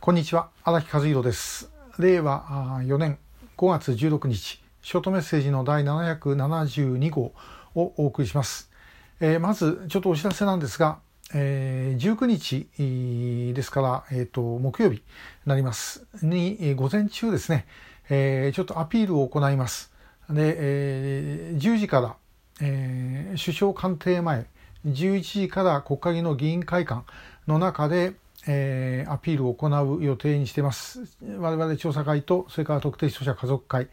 こんにちは荒木和弘です。令和4年5月16日ショートメッセージの第772号をお送りします、えー、まずちょっとお知らせなんですが、えー、19日ですから、えーと、木曜日になります。に、えー、午前中ですね、えー、ちょっとアピールを行います。で、えー、10時から、えー、首相官邸前11時から国会議の議員会館の中で、えー、アピールを行う予定にしています。我々調査会と、それから特定失踪者家族会、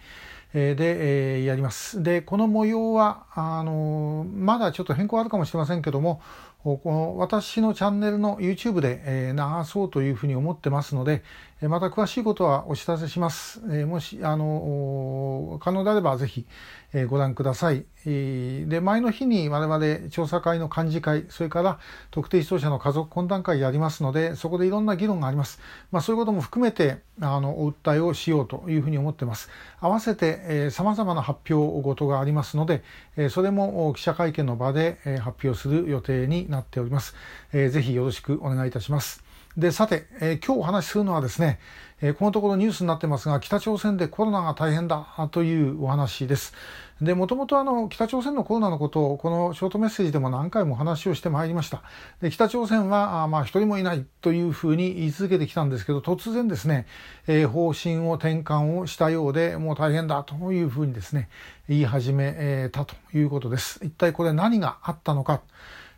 え、で、えー、やります。で、この模様は、あのまだちょっと変更あるかもしれませんけども、この私のチャンネルの YouTube で、えー、流そうというふうに思ってますので、また詳しいことはお知らせします。えー、もし、あの可能であればぜひ、えー、ご覧ください。で、前の日に我々調査会の幹事会、それから特定失踪者の家族懇談会やりますので、そこでいろんな議論があります。まあ、そういうことも含めて、あの、お訴えをしようというふうに思ってます。合わせて、さまざまな発表ごとがありますので、それも記者会見の場で、発表する予定になっております。ぜひよろしくお願いいたします。で、さて、えー、今日お話しするのはですね、えー、このところニュースになってますが、北朝鮮でコロナが大変だというお話です。で、もともとあの、北朝鮮のコロナのことを、このショートメッセージでも何回も話をしてまいりました。で、北朝鮮は、あまあ、一人もいないというふうに言い続けてきたんですけど、突然ですね、えー、方針を転換をしたようで、もう大変だというふうにですね、言い始めたということです。一体これ何があったのか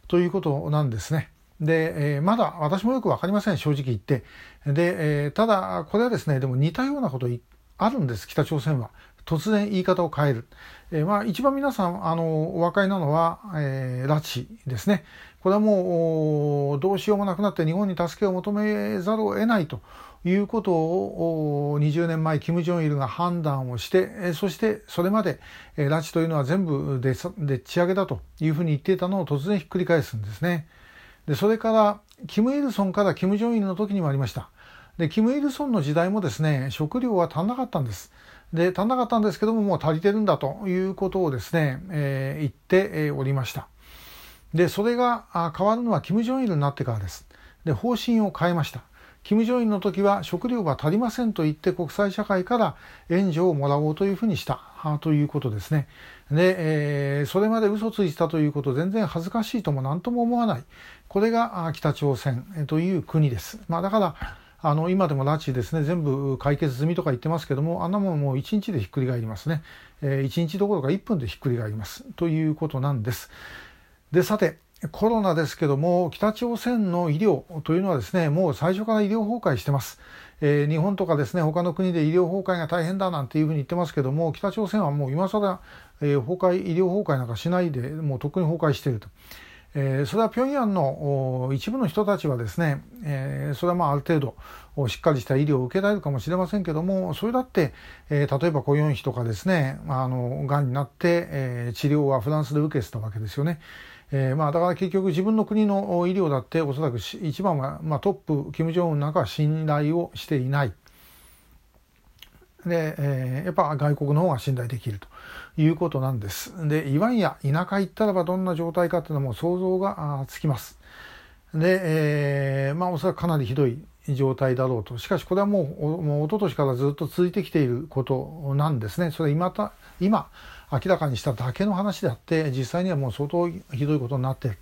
ということなんですね。で、えー、まだ私もよくわかりません、正直言って。で、えー、ただ、これはですね、でも似たようなことあるんです、北朝鮮は。突然言い方を変える。えー、まあ、一番皆さん、あの、お分かりなのは、えー、拉致ですね。これはもう、どうしようもなくなって日本に助けを求めざるを得ないということを、20年前、金正日が判断をして、そしてそれまで、拉致というのは全部ででっち上げだというふうに言っていたのを突然ひっくり返すんですね。でそれからキム・イルソンからキム・ジョンイルの時にもありました。でキム・イルソンの時代もですね食料は足んなかったんです。で足んなかったんですけどももう足りてるんだということをですね、えー、言っておりました。でそれが変わるのはキム・ジョンイルになってからです。で方針を変えました。キム・ジョンイルの時は食料が足りませんと言って国際社会から援助をもらおうというふうにしたということですね。で、えー、それまで嘘ついたということ全然恥ずかしいとも何とも思わない。これが北朝鮮という国です。まあだから、あの、今でも拉致ですね、全部解決済みとか言ってますけども、あんなもんもう1日でひっくり返りますね。えー、1日どころか1分でひっくり返ります。ということなんです。で、さて、コロナですけども、北朝鮮の医療というのはですね、もう最初から医療崩壊してます。えー、日本とかですね、他の国で医療崩壊が大変だなんていうふうに言ってますけども、北朝鮮はもう今更、えー、崩壊、医療崩壊なんかしないで、もうとっくに崩壊していると。えー、それは平壌の一部の人たちはですね、えー、それはまあある程度しっかりした医療を受けられるかもしれませんけども、それだって、えー、例えば雇用費とかですね、あの、癌になって、えー、治療はフランスで受けてたわけですよね。えー、まあだから結局自分の国の医療だっておそらく一番は、まあ、トップ金正恩なんかは信頼をしていない。で、えー、やっぱ外国の方が信頼できるということなんです。で、いわんや田舎行ったらばどんな状態かっていうのも想像がつきます。で、えー、まあおそらくかなりひどい状態だろうと。しかしこれはもう、もう一昨年からずっと続いてきていることなんですね。それ今た、今、明らかにしただけの話であって実際にはもう相当ひどいことになってる。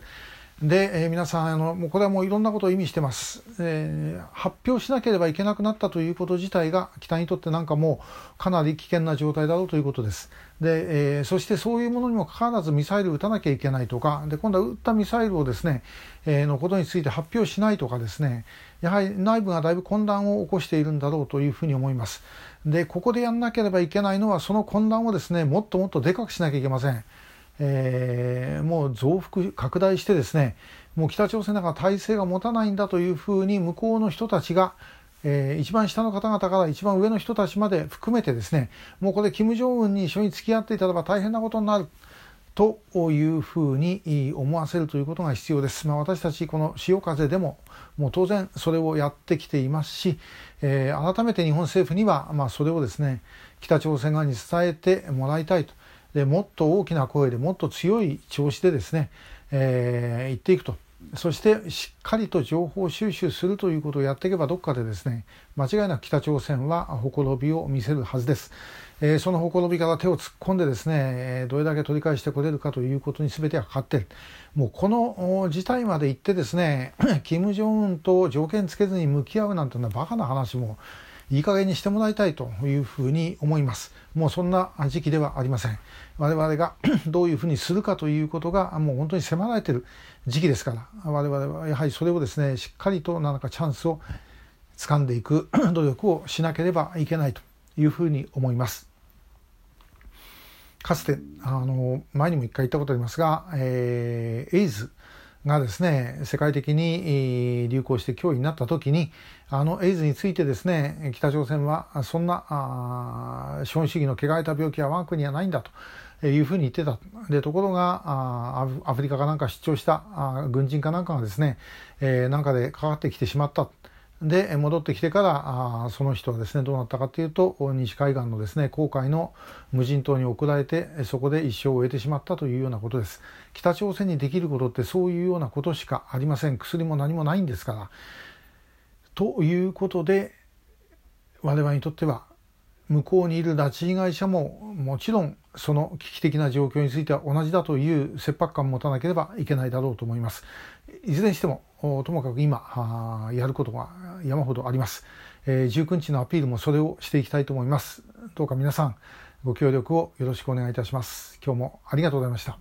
で、えー、皆さんあのもうこれはもういろんなことを意味してます、えー、発表しなければいけなくなったということ自体が北にとってなんかもうかなり危険な状態だろうということです。で、えー、そしてそういうものにもかかわらずミサイルを撃たなきゃいけないとかで今度は撃ったミサイルをですね、えー、のことについて発表しないとかですねやはり内部がだいぶ混乱を起こしているんだろうというふうに思います。でここでやんなければいけないのはその混乱をですねもっともっとでかくしなきゃいけません。えー、もう増幅拡大してですねもう北朝鮮だから体制が持たないんだというふうに向こうの人たちが、えー、一番下の方々から一番上の人たちまで含めてですねもうこれ金正恩に一緒に付き合っていたらば大変なことになるというふうに思わせるということが必要です。まあ、私たちこの潮風でももう当然それをやってきていますし、えー、改めて日本政府にはまあそれをですね北朝鮮側に伝えてもらいたいと。でもっと大きな声でもっと強い調子でですね、えー、言っていくと。そしてしっかりと情報収集するということをやっていけばどっかでですね間違いなく北朝鮮はほころびを見せるはずです、えー、そのほころびから手を突っ込んでですねどれだけ取り返してこれるかということに全てはかかっている。もうこの事態まで行ってですね金正恩と条件つけずに向き合うなんてのはバカな話もいい加減にしてもらいたいというふうに思います。もうそんな時期ではありません。我々が どういうふうにするかということがもう本当に迫られている時期ですから、我々はやはりそれをですね、しっかりと何かチャンスを掴んでいく 努力をしなければいけないというふうに思います。かつて、あの、前にも一回言ったことありますが、えー、エイズ、がですね世界的に流行して脅威になった時にあのエイズについてですね北朝鮮はそんな資本主義の汚れた病気は我が国にはないんだというふうに言ってた。でところがアフリカかなんか出張した軍人かなんかがですね、えー、なんかでかかってきてしまった。で戻ってきてからあその人はですねどうなったかというと西海岸のですね航海の無人島に送られてそこで一生を終えてしまったというようなことです。北朝鮮にできることってそういうようなことしかありません。薬も何もないんですから。ということで我々にとっては向こうにいる拉致被害者ももちろんその危機的な状況については同じだという切迫感を持たなければいけないだろうと思います。いずれにしてもともかく今やることが山ほどあります、えー、19日のアピールもそれをしていきたいと思います。どうか皆さんご協力をよろしくお願いいたします。今日もありがとうございました。